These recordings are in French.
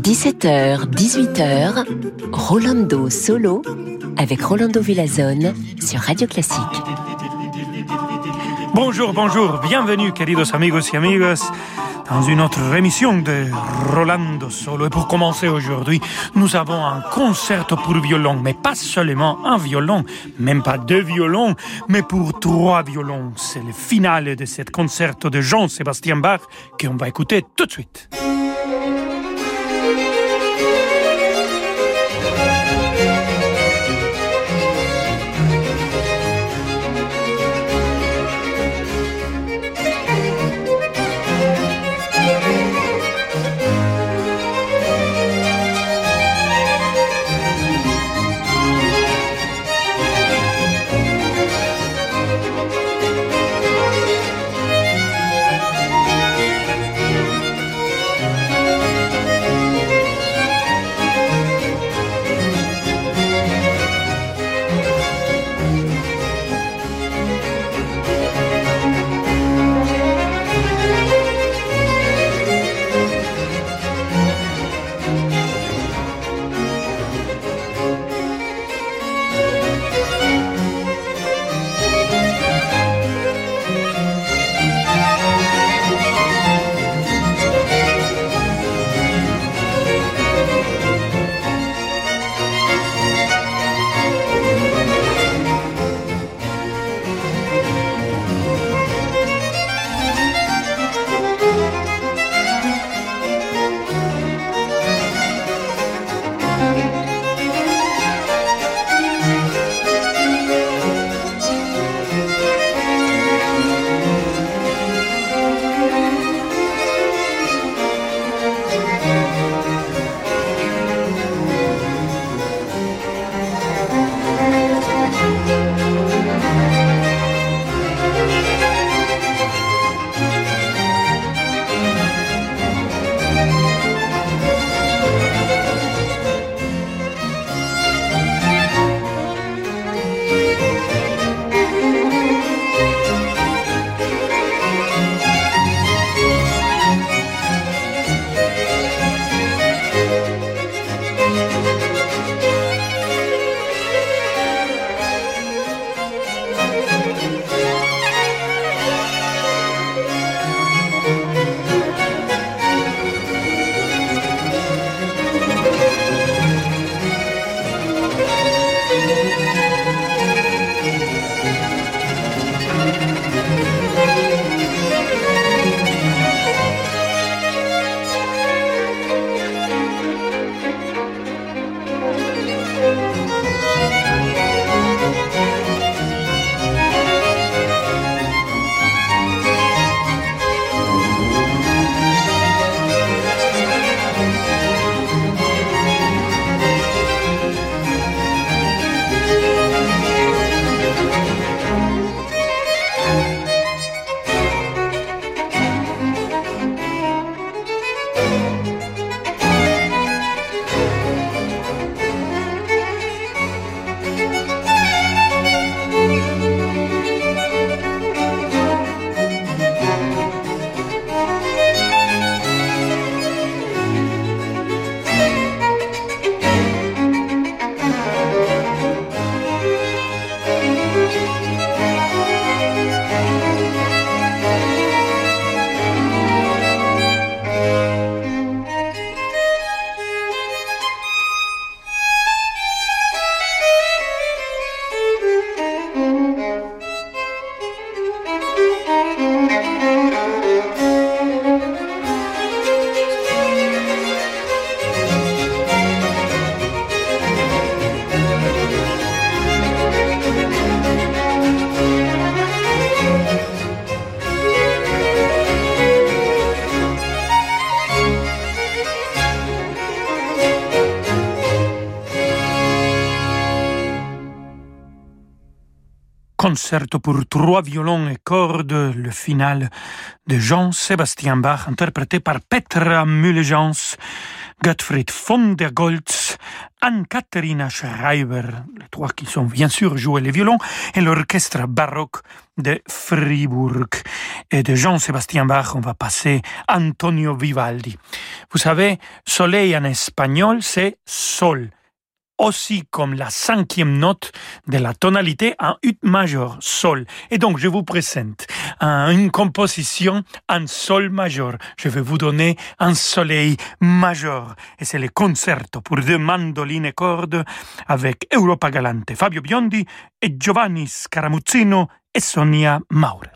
17h, 18h, Rolando Solo avec Rolando Villazone sur Radio Classique. Bonjour, bonjour, bienvenue, queridos amigos y amigas dans une autre émission de Rolando Solo. Et pour commencer aujourd'hui, nous avons un concert pour violon, mais pas seulement un violon, même pas deux violons, mais pour trois violons. C'est le final de ce concerto de Jean-Sébastien Bach qu'on va écouter tout de suite. Concerto pour trois violons et cordes, le final de Jean-Sébastien Bach, interprété par Petra Mulligans, Gottfried von der Goltz, Anne-Katharina Schreiber, les trois qui sont bien sûr joués les violons, et l'orchestre baroque de Fribourg. Et de Jean-Sébastien Bach, on va passer Antonio Vivaldi. Vous savez, soleil en espagnol, c'est sol aussi comme la cinquième note de la tonalité en ut majeur, sol. Et donc, je vous présente une composition en sol majeur. Je vais vous donner un soleil majeur. Et c'est le concerto pour deux mandolines et cordes avec Europa Galante, Fabio Biondi et Giovanni Scaramuzzino et Sonia Maurer.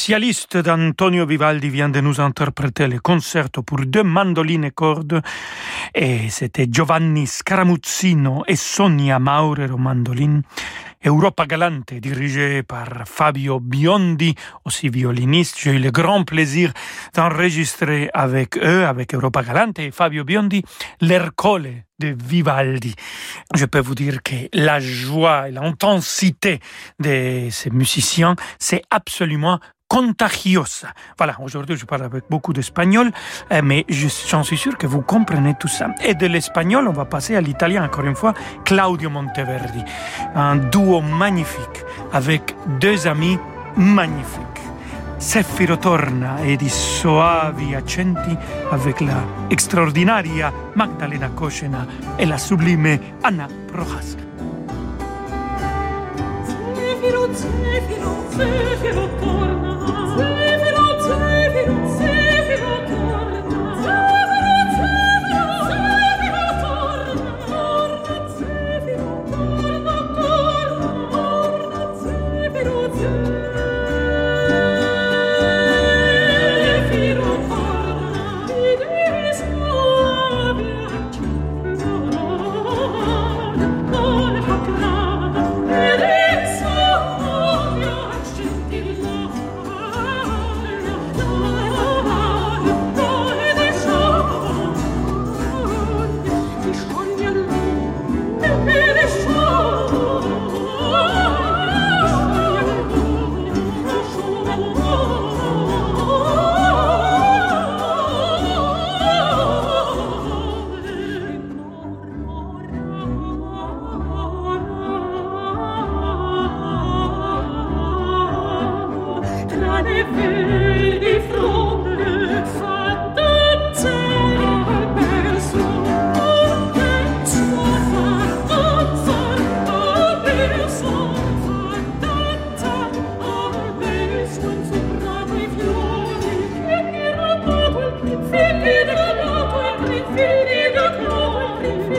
Des spécialistes d'Antonio Vivaldi vient de nous interpréter le concerto pour deux mandolines et cordes et c'était Giovanni Scaramuzzino et Sonia Maurer aux mandolines. Europa Galante, dirigé par Fabio Biondi, aussi violoniste. J'ai eu le grand plaisir d'enregistrer avec eux, avec Europa Galante et Fabio Biondi, l'Ercole de Vivaldi. Je peux vous dire que la joie et l'intensité de ces musiciens, c'est absolument contagiosa. Voilà, aujourd'hui je parle avec beaucoup d'espagnol, euh, mais j'en suis sûr que vous comprenez tout ça. Et de l'espagnol, on va passer à l'italien encore une fois, Claudio Monteverdi. Un duo magnifique avec deux amis magnifiques. Sefiro Torna e di soavi accenti avec la extraordinaria Magdalena Koscena e la sublime Anna Zefiro torna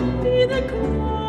would be the cause.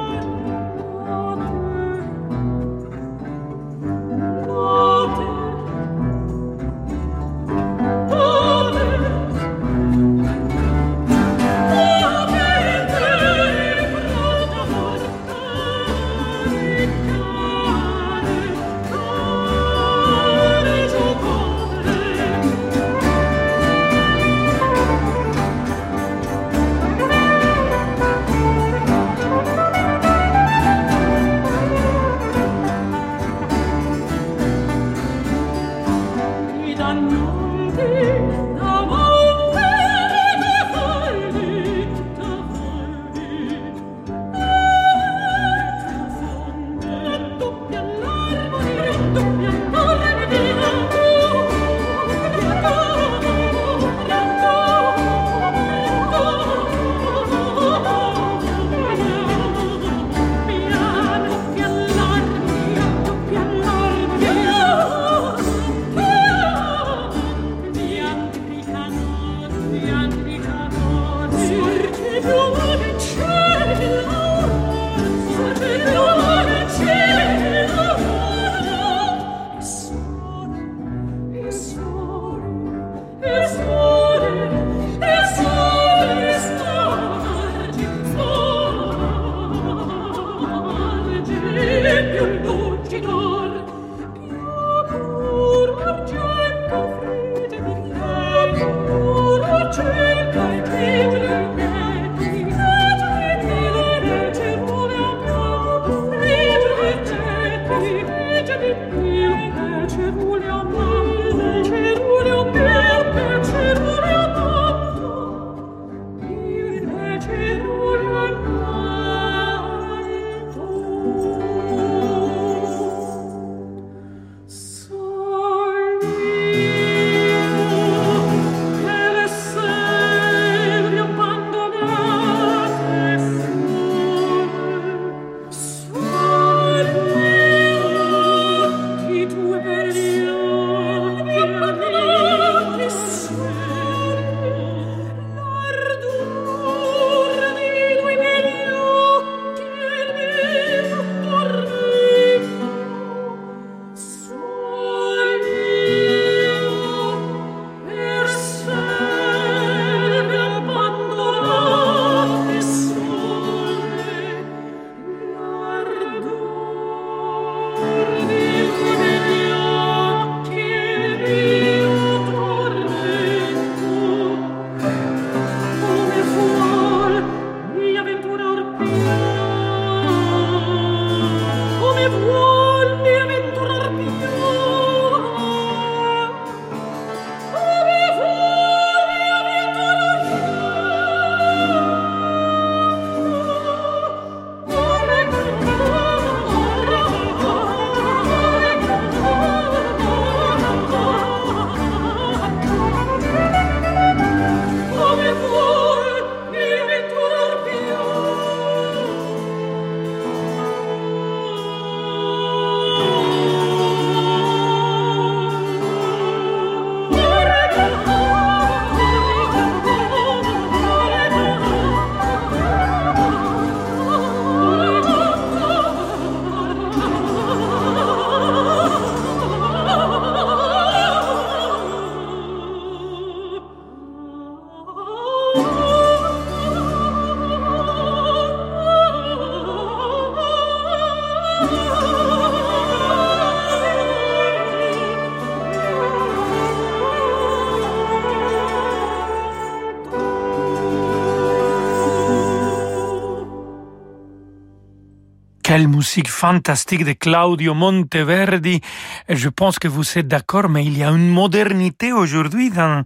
Quelle musique fantastique de Claudio Monteverdi. Je pense que vous êtes d'accord, mais il y a une modernité aujourd'hui dans,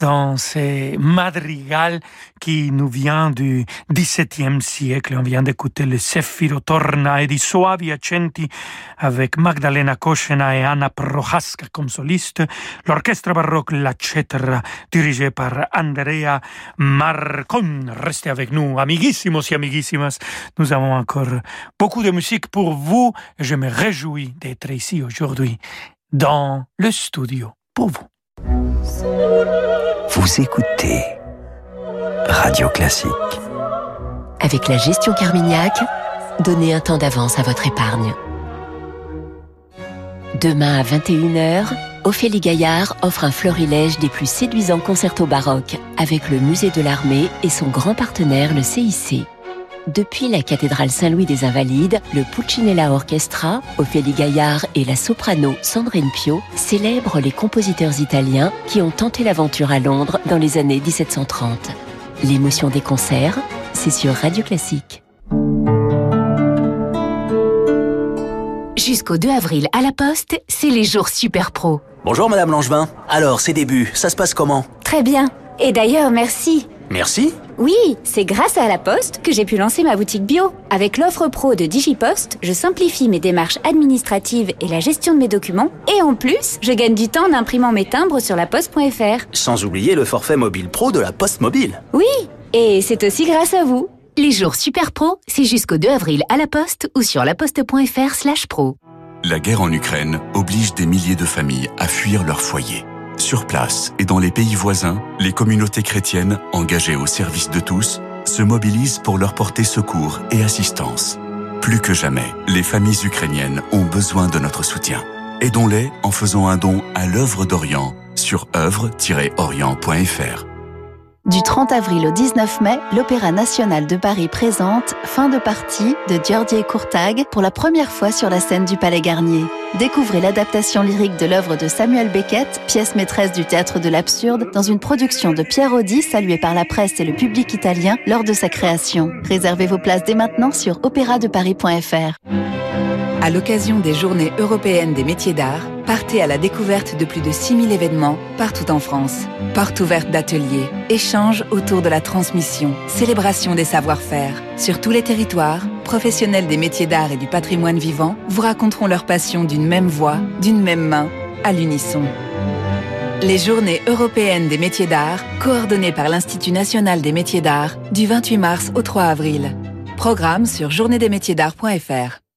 dans ces madrigals qui nous vient du XVIIe siècle. On vient d'écouter le Sefiro Torna et di Soavi Accenti avec Magdalena Koschena et Anna Prohaska comme soliste. L'orchestre baroque La Cetra, dirigé par Andrea Marcon. Restez avec nous, amiguissimos et amiguissimas. Nous avons encore beaucoup de musique pour vous je me réjouis d'être ici aujourd'hui dans le studio pour vous. Vous écoutez Radio Classique. Avec la gestion Carmignac, donnez un temps d'avance à votre épargne. Demain à 21h, Ophélie Gaillard offre un florilège des plus séduisants concertos baroques avec le Musée de l'Armée et son grand partenaire, le CIC. Depuis la cathédrale Saint-Louis des Invalides, le Puccinella Orchestra, Ophélie Gaillard et la soprano Sandrine Pio célèbrent les compositeurs italiens qui ont tenté l'aventure à Londres dans les années 1730. L'émotion des concerts, c'est sur Radio Classique. Jusqu'au 2 avril à la Poste, c'est les jours super pro. Bonjour Madame Langevin. Alors, ces débuts, ça se passe comment? Très bien. Et d'ailleurs, merci. Merci Oui, c'est grâce à la Poste que j'ai pu lancer ma boutique bio. Avec l'offre pro de DigiPost, je simplifie mes démarches administratives et la gestion de mes documents. Et en plus, je gagne du temps en imprimant mes timbres sur la poste.fr. Sans oublier le forfait mobile pro de la Poste Mobile. Oui, et c'est aussi grâce à vous. Les jours super pro, c'est jusqu'au 2 avril à la Poste ou sur laposte.fr slash pro. La guerre en Ukraine oblige des milliers de familles à fuir leur foyer. Sur place et dans les pays voisins, les communautés chrétiennes, engagées au service de tous, se mobilisent pour leur porter secours et assistance. Plus que jamais, les familles ukrainiennes ont besoin de notre soutien. Aidons-les en faisant un don à l'œuvre d'Orient sur œuvre-orient.fr. Du 30 avril au 19 mai, l'Opéra national de Paris présente Fin de partie de Giorgi Courtag pour la première fois sur la scène du Palais Garnier. Découvrez l'adaptation lyrique de l'œuvre de Samuel Beckett, pièce maîtresse du théâtre de l'absurde, dans une production de Pierre Audi saluée par la presse et le public italien lors de sa création. Réservez vos places dès maintenant sur opéradeparis.fr. À l'occasion des Journées européennes des métiers d'art, partez à la découverte de plus de 6000 événements partout en France. Portes ouvertes d'ateliers, échanges autour de la transmission, célébration des savoir-faire. Sur tous les territoires, professionnels des métiers d'art et du patrimoine vivant vous raconteront leur passion d'une même voix, d'une même main, à l'unisson. Les Journées européennes des métiers d'art, coordonnées par l'Institut national des métiers d'art, du 28 mars au 3 avril. Programme sur journéesdesmétiers-d'art.fr.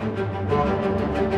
Música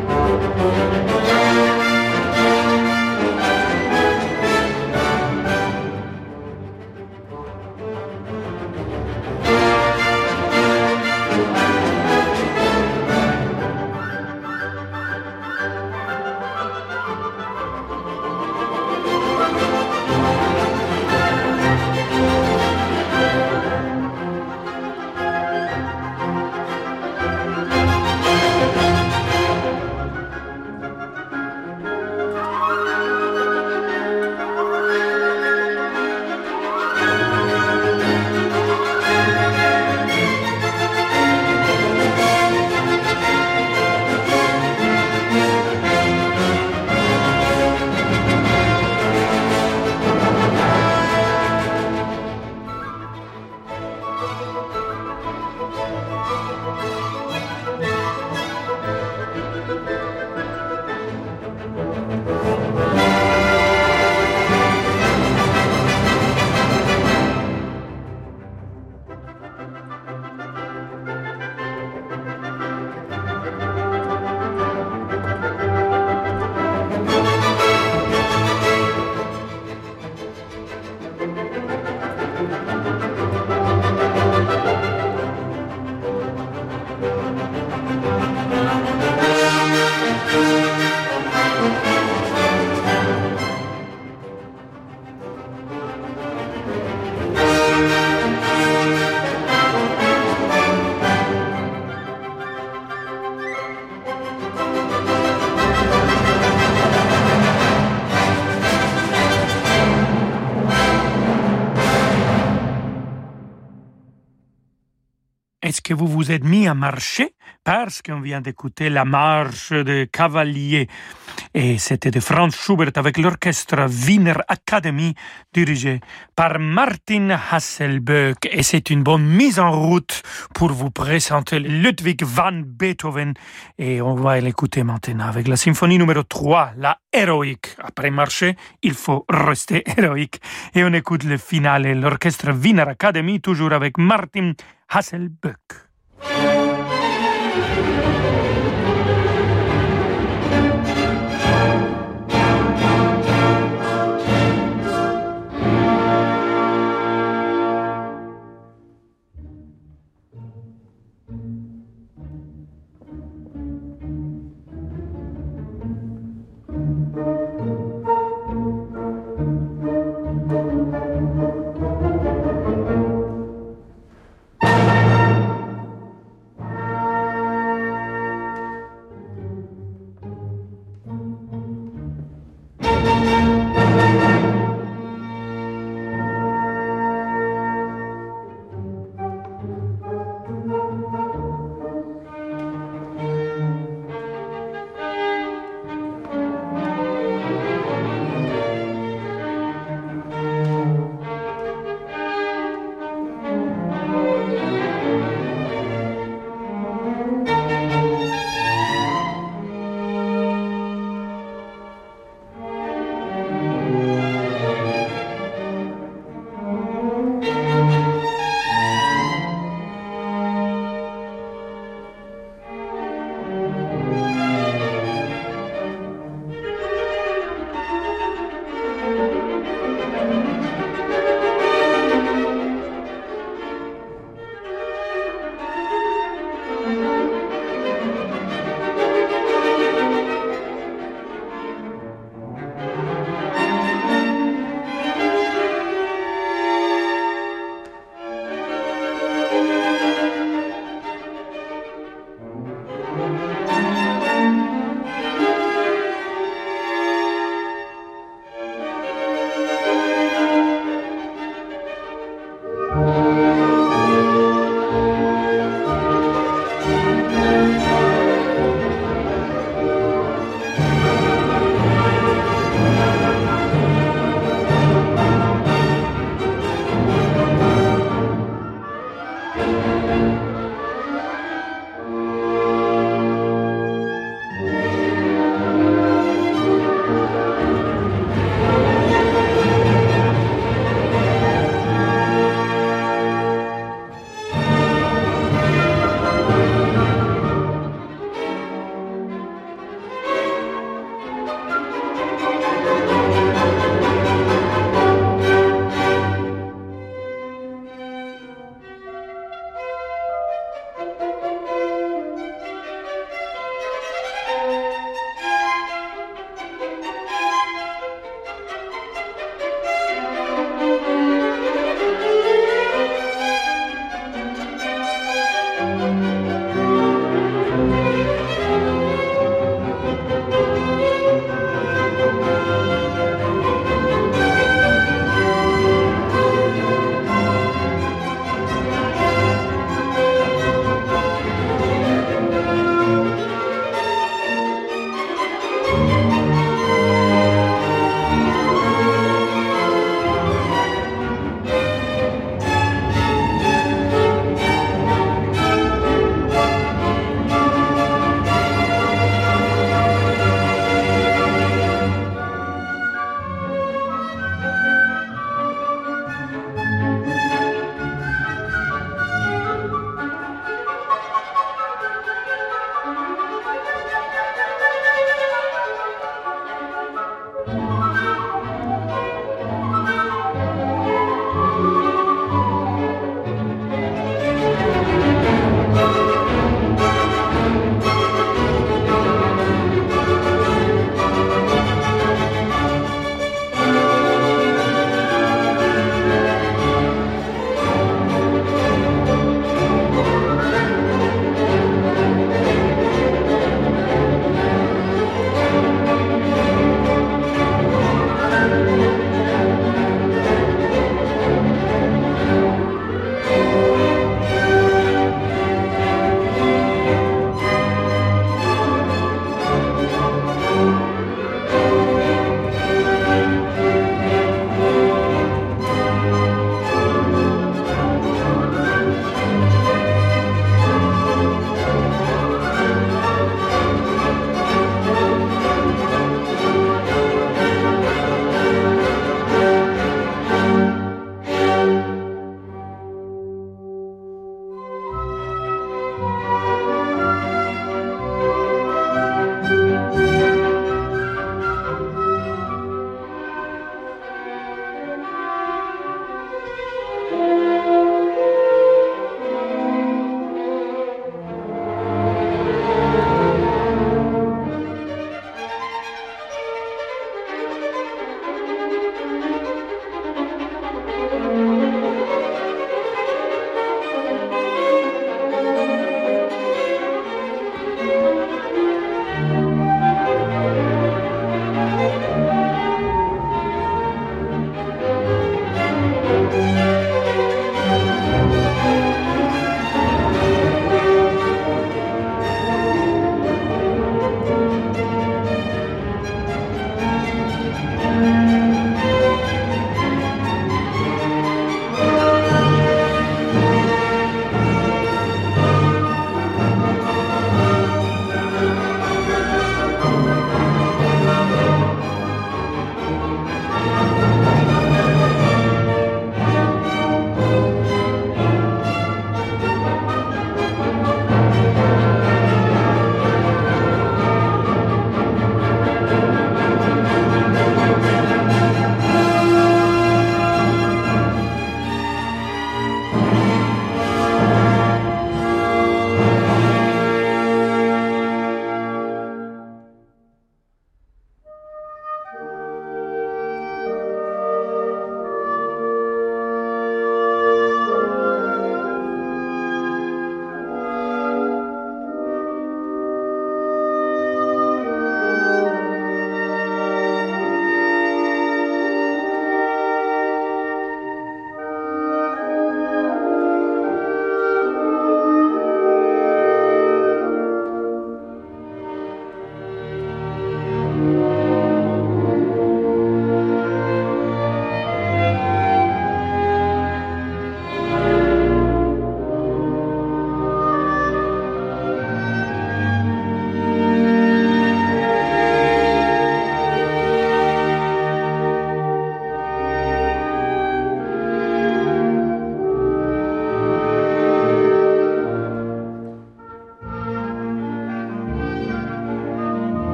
que vous vous êtes mis à marcher parce qu'on vient d'écouter la marche de cavaliers et c'était de Franz Schubert avec l'orchestre Wiener Academy dirigé par Martin Hasselböck et c'est une bonne mise en route pour vous présenter Ludwig van Beethoven. Et on va l'écouter maintenant avec la symphonie numéro 3, la héroïque. Après marcher, il faut rester héroïque. Et on écoute le final et l'orchestre Wiener Academy toujours avec Martin Hasselböck.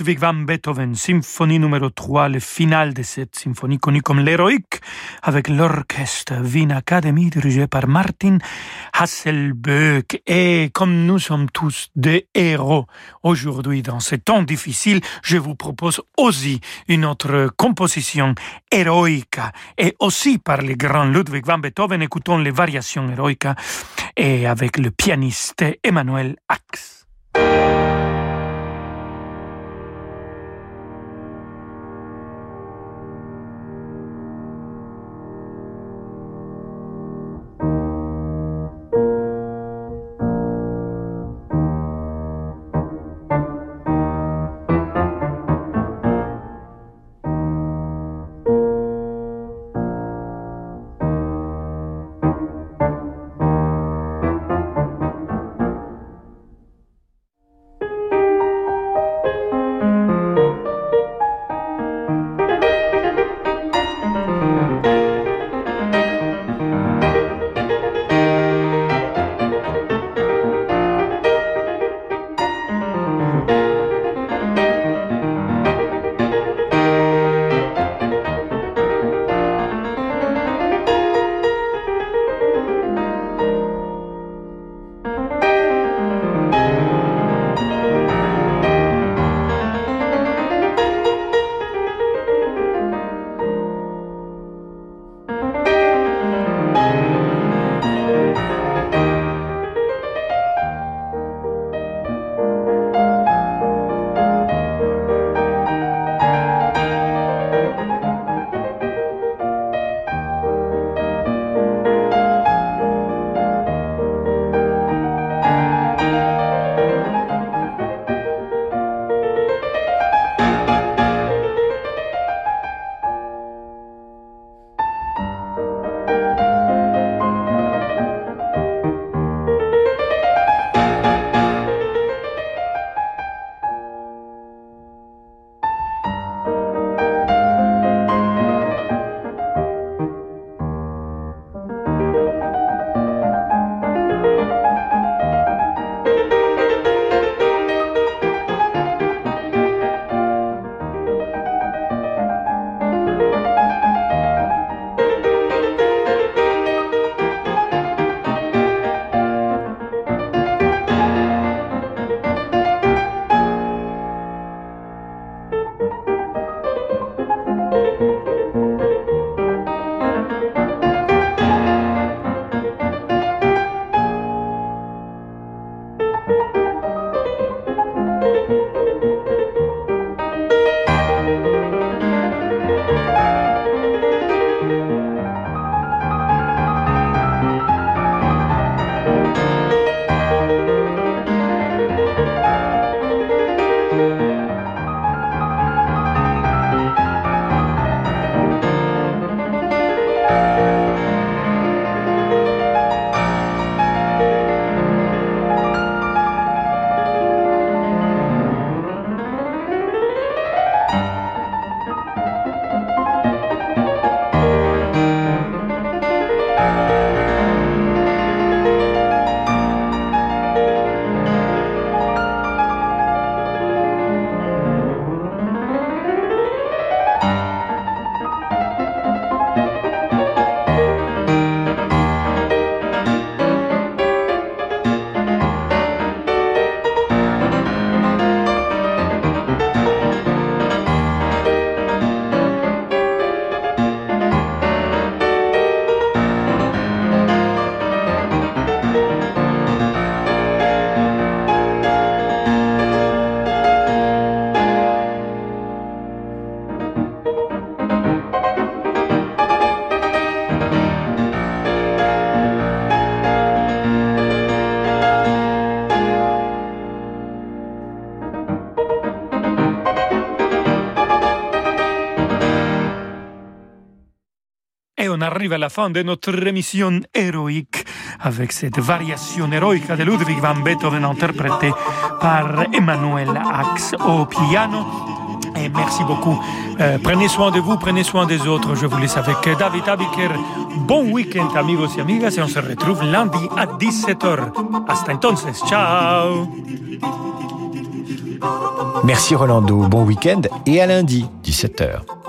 Ludwig van Beethoven, symphonie numéro 3, le final de cette symphonie connue comme l'héroïque, avec l'orchestre Wien Academy dirigé par Martin Hasselböck. Et comme nous sommes tous des héros aujourd'hui dans ces temps difficiles, je vous propose aussi une autre composition héroïque et aussi par le grand Ludwig van Beethoven. Écoutons les variations héroïques et avec le pianiste Emmanuel Axe. Arrive à la fin de notre émission héroïque avec cette variation héroïque de Ludwig van Beethoven interprétée par Emmanuel Axe au piano. Et merci beaucoup. Euh, prenez soin de vous, prenez soin des autres. Je vous laisse avec David Abiker. Bon week-end, amigos y amigas, et on se retrouve lundi à 17h. Hasta entonces. Ciao. Merci Rolando, bon week-end et à lundi, 17h.